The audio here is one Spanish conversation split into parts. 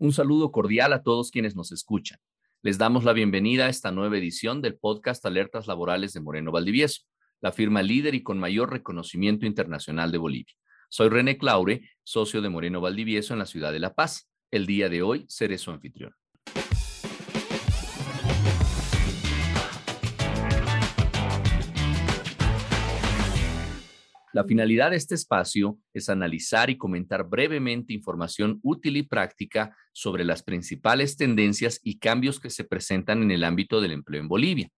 Un saludo cordial a todos quienes nos escuchan. Les damos la bienvenida a esta nueva edición del podcast Alertas Laborales de Moreno Valdivieso, la firma líder y con mayor reconocimiento internacional de Bolivia. Soy René Claure, socio de Moreno Valdivieso en la ciudad de La Paz. El día de hoy seré su anfitrión. La finalidad de este espacio es analizar y comentar brevemente información útil y práctica sobre las principales tendencias y cambios que se presentan en el ámbito del empleo en Bolivia.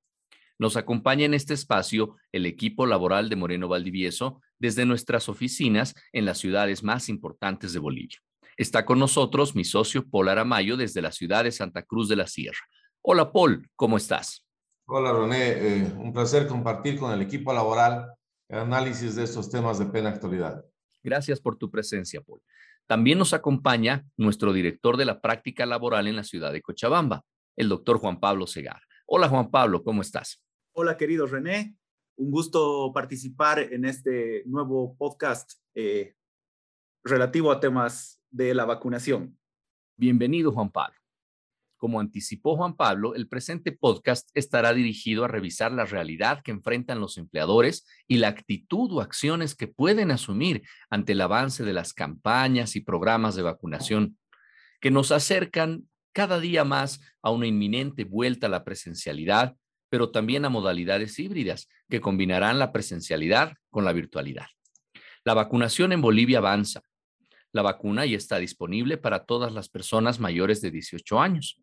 Nos acompaña en este espacio el equipo laboral de Moreno Valdivieso desde nuestras oficinas en las ciudades más importantes de Bolivia. Está con nosotros mi socio Paul Aramayo desde la ciudad de Santa Cruz de la Sierra. Hola Paul, ¿cómo estás? Hola René, eh, un placer compartir con el equipo laboral análisis de estos temas de plena actualidad. Gracias por tu presencia, Paul. También nos acompaña nuestro director de la práctica laboral en la ciudad de Cochabamba, el doctor Juan Pablo Segar. Hola, Juan Pablo, ¿cómo estás? Hola, querido René. Un gusto participar en este nuevo podcast eh, relativo a temas de la vacunación. Bienvenido, Juan Pablo. Como anticipó Juan Pablo, el presente podcast estará dirigido a revisar la realidad que enfrentan los empleadores y la actitud o acciones que pueden asumir ante el avance de las campañas y programas de vacunación que nos acercan cada día más a una inminente vuelta a la presencialidad, pero también a modalidades híbridas que combinarán la presencialidad con la virtualidad. La vacunación en Bolivia avanza. La vacuna ya está disponible para todas las personas mayores de 18 años.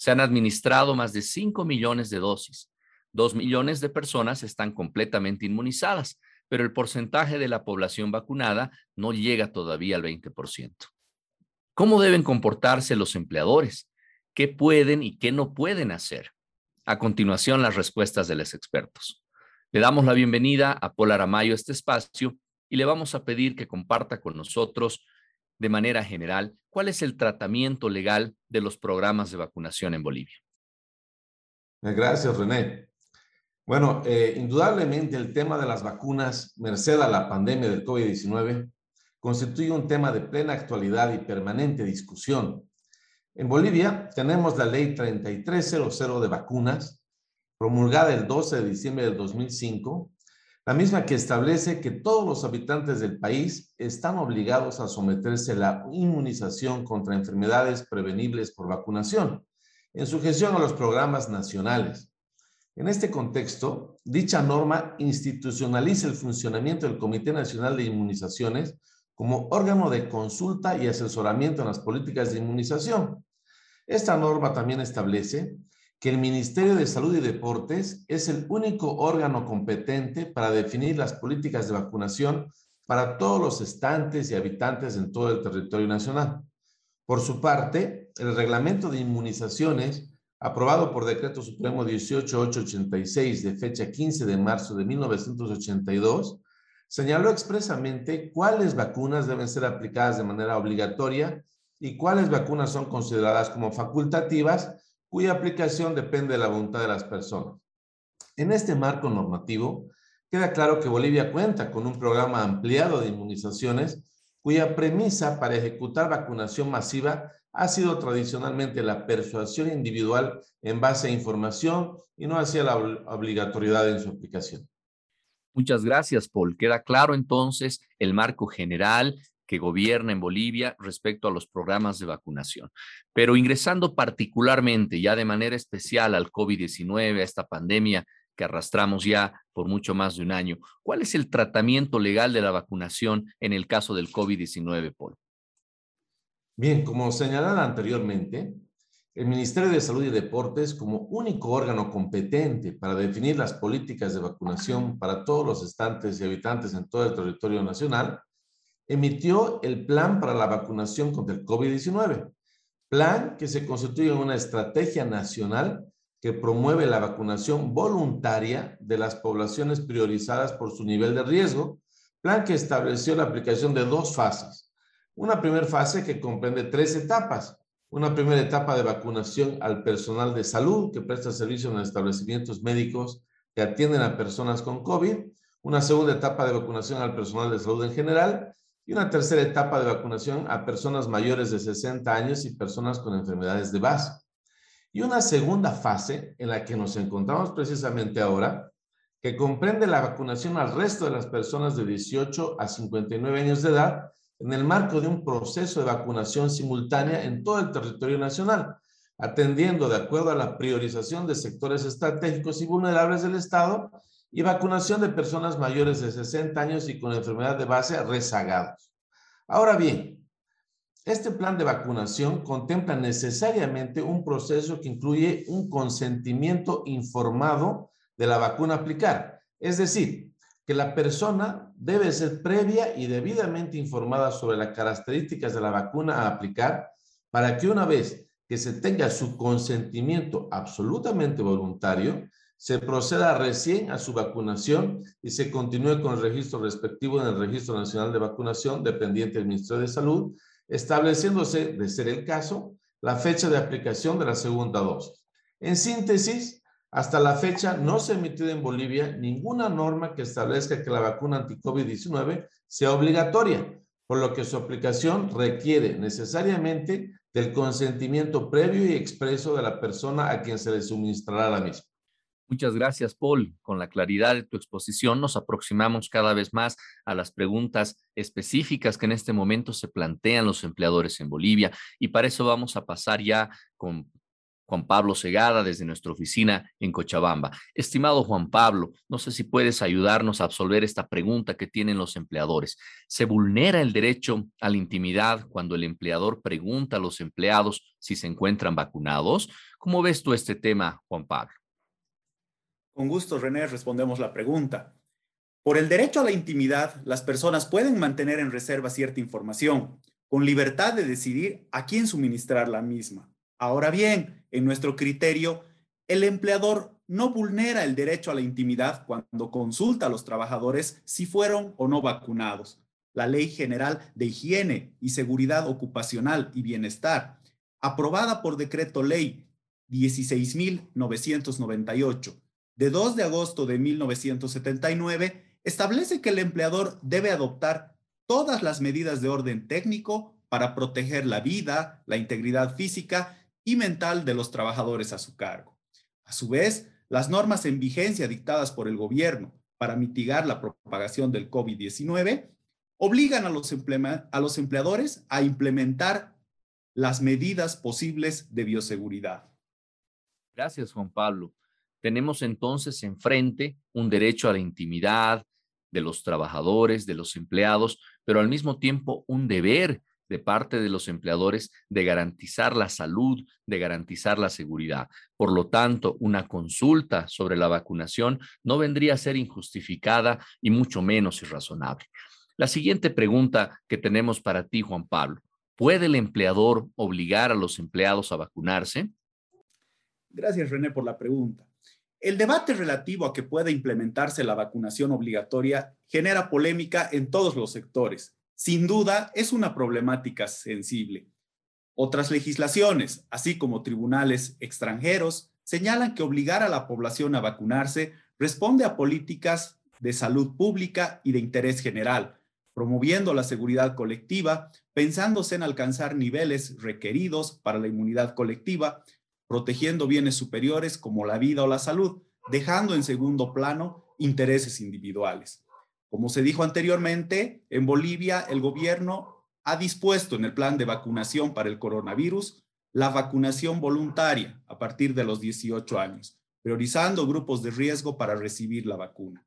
Se han administrado más de 5 millones de dosis. Dos millones de personas están completamente inmunizadas, pero el porcentaje de la población vacunada no llega todavía al 20%. ¿Cómo deben comportarse los empleadores? ¿Qué pueden y qué no pueden hacer? A continuación, las respuestas de los expertos. Le damos la bienvenida a Paul Aramayo a este espacio y le vamos a pedir que comparta con nosotros de manera general, ¿cuál es el tratamiento legal de los programas de vacunación en Bolivia? Eh, gracias, René. Bueno, eh, indudablemente el tema de las vacunas, merced a la pandemia del COVID-19, constituye un tema de plena actualidad y permanente discusión. En Bolivia tenemos la ley 3300 de vacunas, promulgada el 12 de diciembre del 2005, la misma que establece que todos los habitantes del país están obligados a someterse a la inmunización contra enfermedades prevenibles por vacunación, en sujeción a los programas nacionales. En este contexto, dicha norma institucionaliza el funcionamiento del Comité Nacional de Inmunizaciones como órgano de consulta y asesoramiento en las políticas de inmunización. Esta norma también establece que el Ministerio de Salud y Deportes es el único órgano competente para definir las políticas de vacunación para todos los estantes y habitantes en todo el territorio nacional. Por su parte, el reglamento de inmunizaciones, aprobado por Decreto Supremo 18886 de fecha 15 de marzo de 1982, señaló expresamente cuáles vacunas deben ser aplicadas de manera obligatoria y cuáles vacunas son consideradas como facultativas cuya aplicación depende de la voluntad de las personas. En este marco normativo, queda claro que Bolivia cuenta con un programa ampliado de inmunizaciones cuya premisa para ejecutar vacunación masiva ha sido tradicionalmente la persuasión individual en base a información y no hacia la obligatoriedad en su aplicación. Muchas gracias, Paul. Queda claro entonces el marco general que gobierna en Bolivia respecto a los programas de vacunación. Pero ingresando particularmente, ya de manera especial al COVID-19, a esta pandemia que arrastramos ya por mucho más de un año, ¿cuál es el tratamiento legal de la vacunación en el caso del COVID-19, Paul? Bien, como señalaba anteriormente, el Ministerio de Salud y Deportes, como único órgano competente para definir las políticas de vacunación para todos los estantes y habitantes en todo el territorio nacional, emitió el plan para la vacunación contra el COVID-19, plan que se constituye en una estrategia nacional que promueve la vacunación voluntaria de las poblaciones priorizadas por su nivel de riesgo, plan que estableció la aplicación de dos fases. Una primera fase que comprende tres etapas. Una primera etapa de vacunación al personal de salud que presta servicio en establecimientos médicos que atienden a personas con COVID. Una segunda etapa de vacunación al personal de salud en general y una tercera etapa de vacunación a personas mayores de 60 años y personas con enfermedades de base. Y una segunda fase en la que nos encontramos precisamente ahora, que comprende la vacunación al resto de las personas de 18 a 59 años de edad en el marco de un proceso de vacunación simultánea en todo el territorio nacional, atendiendo de acuerdo a la priorización de sectores estratégicos y vulnerables del Estado y vacunación de personas mayores de 60 años y con enfermedad de base rezagados. Ahora bien, este plan de vacunación contempla necesariamente un proceso que incluye un consentimiento informado de la vacuna a aplicar, es decir, que la persona debe ser previa y debidamente informada sobre las características de la vacuna a aplicar para que una vez que se tenga su consentimiento absolutamente voluntario, se proceda recién a su vacunación y se continúe con el registro respectivo en el Registro Nacional de Vacunación dependiente del Ministerio de Salud, estableciéndose, de ser el caso, la fecha de aplicación de la segunda dosis. En síntesis, hasta la fecha no se ha emitido en Bolivia ninguna norma que establezca que la vacuna anti-COVID-19 sea obligatoria, por lo que su aplicación requiere necesariamente del consentimiento previo y expreso de la persona a quien se le suministrará la misma. Muchas gracias, Paul. Con la claridad de tu exposición nos aproximamos cada vez más a las preguntas específicas que en este momento se plantean los empleadores en Bolivia y para eso vamos a pasar ya con Juan Pablo Segada desde nuestra oficina en Cochabamba. Estimado Juan Pablo, no sé si puedes ayudarnos a absolver esta pregunta que tienen los empleadores. ¿Se vulnera el derecho a la intimidad cuando el empleador pregunta a los empleados si se encuentran vacunados? ¿Cómo ves tú este tema, Juan Pablo? Con gusto, René, respondemos la pregunta. Por el derecho a la intimidad, las personas pueden mantener en reserva cierta información, con libertad de decidir a quién suministrar la misma. Ahora bien, en nuestro criterio, el empleador no vulnera el derecho a la intimidad cuando consulta a los trabajadores si fueron o no vacunados. La Ley General de Higiene y Seguridad Ocupacional y Bienestar, aprobada por decreto ley 16.998 de 2 de agosto de 1979, establece que el empleador debe adoptar todas las medidas de orden técnico para proteger la vida, la integridad física y mental de los trabajadores a su cargo. A su vez, las normas en vigencia dictadas por el gobierno para mitigar la propagación del COVID-19 obligan a los, empleadores a implementar las medidas posibles de bioseguridad. Gracias, Juan Pablo. Tenemos entonces enfrente un derecho a la intimidad de los trabajadores, de los empleados, pero al mismo tiempo un deber de parte de los empleadores de garantizar la salud, de garantizar la seguridad. Por lo tanto, una consulta sobre la vacunación no vendría a ser injustificada y mucho menos irrazonable. La siguiente pregunta que tenemos para ti, Juan Pablo. ¿Puede el empleador obligar a los empleados a vacunarse? Gracias, René, por la pregunta. El debate relativo a que pueda implementarse la vacunación obligatoria genera polémica en todos los sectores sin duda es una problemática sensible. Otras legislaciones, así como tribunales extranjeros, señalan que obligar a la población a vacunarse responde a políticas de salud pública y de interés general, promoviendo la seguridad colectiva, pensándose en alcanzar niveles requeridos para la inmunidad colectiva, protegiendo bienes superiores como la vida o la salud, dejando en segundo plano intereses individuales. Como se dijo anteriormente, en Bolivia el gobierno ha dispuesto en el plan de vacunación para el coronavirus la vacunación voluntaria a partir de los 18 años, priorizando grupos de riesgo para recibir la vacuna.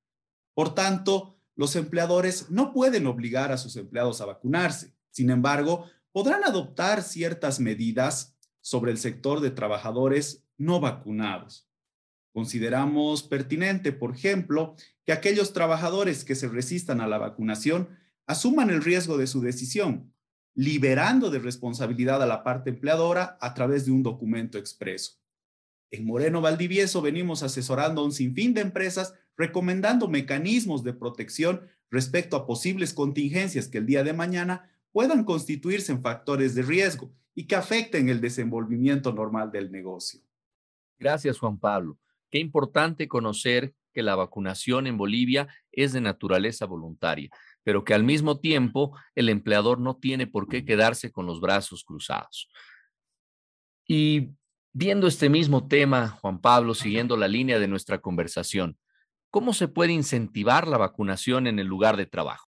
Por tanto, los empleadores no pueden obligar a sus empleados a vacunarse. Sin embargo, podrán adoptar ciertas medidas sobre el sector de trabajadores no vacunados. Consideramos pertinente, por ejemplo, que aquellos trabajadores que se resistan a la vacunación asuman el riesgo de su decisión, liberando de responsabilidad a la parte empleadora a través de un documento expreso. En Moreno Valdivieso venimos asesorando a un sinfín de empresas recomendando mecanismos de protección respecto a posibles contingencias que el día de mañana puedan constituirse en factores de riesgo y que afecten el desenvolvimiento normal del negocio. Gracias, Juan Pablo. Qué importante conocer que la vacunación en Bolivia es de naturaleza voluntaria. pero que al mismo tiempo el empleador no tiene por qué quedarse con los brazos cruzados. Y viendo este mismo tema, Juan Pablo, siguiendo la línea de nuestra conversación, ¿cómo se puede incentivar la vacunación en el lugar de trabajo?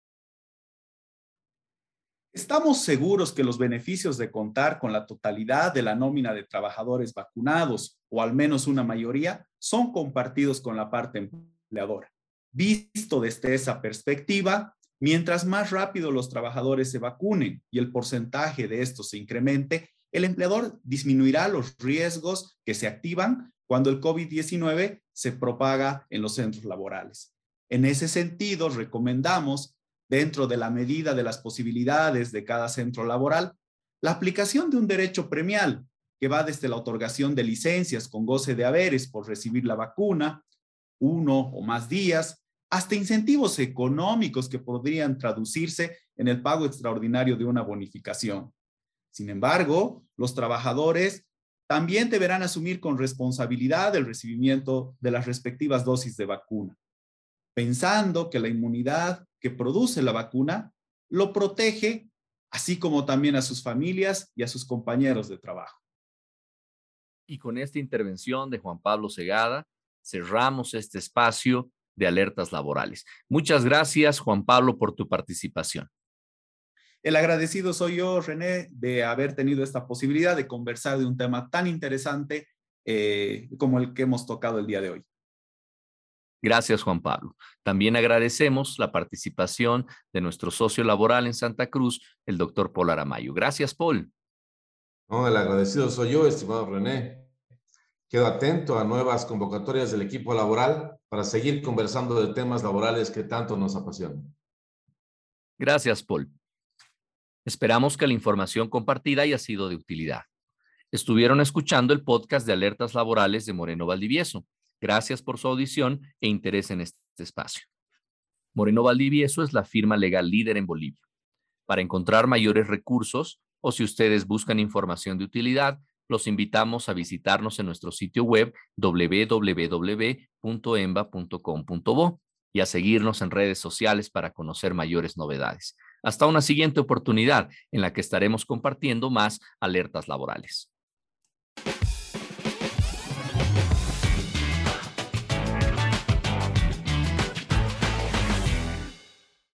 Estamos seguros que los beneficios de contar con la totalidad de la nómina de trabajadores vacunados, o al menos una mayoría, son compartidos con la parte empleadora. Visto desde esa perspectiva, mientras más rápido los trabajadores se vacunen y el porcentaje de estos se incremente, el empleador disminuirá los riesgos que se activan cuando el COVID-19 se propaga en los centros laborales. En ese sentido, recomendamos, dentro de la medida de las posibilidades de cada centro laboral, la aplicación de un derecho premial que va desde la otorgación de licencias con goce de haberes por recibir la vacuna, uno o más días, hasta incentivos económicos que podrían traducirse en el pago extraordinario de una bonificación. Sin embargo, los trabajadores también deberán asumir con responsabilidad el recibimiento de las respectivas dosis de vacuna, pensando que la inmunidad que produce la vacuna lo protege, así como también a sus familias y a sus compañeros de trabajo. Y con esta intervención de Juan Pablo Segada, cerramos este espacio de alertas laborales. Muchas gracias, Juan Pablo, por tu participación. El agradecido soy yo, René, de haber tenido esta posibilidad de conversar de un tema tan interesante eh, como el que hemos tocado el día de hoy. Gracias, Juan Pablo. También agradecemos la participación de nuestro socio laboral en Santa Cruz, el doctor Paul Aramayo. Gracias, Paul. No, el agradecido soy yo, estimado René. Quedo atento a nuevas convocatorias del equipo laboral para seguir conversando de temas laborales que tanto nos apasionan. Gracias, Paul. Esperamos que la información compartida haya sido de utilidad. Estuvieron escuchando el podcast de alertas laborales de Moreno Valdivieso. Gracias por su audición e interés en este espacio. Moreno Valdivieso es la firma legal líder en Bolivia. Para encontrar mayores recursos o si ustedes buscan información de utilidad, los invitamos a visitarnos en nuestro sitio web www.emba.com.bo y a seguirnos en redes sociales para conocer mayores novedades. Hasta una siguiente oportunidad en la que estaremos compartiendo más alertas laborales.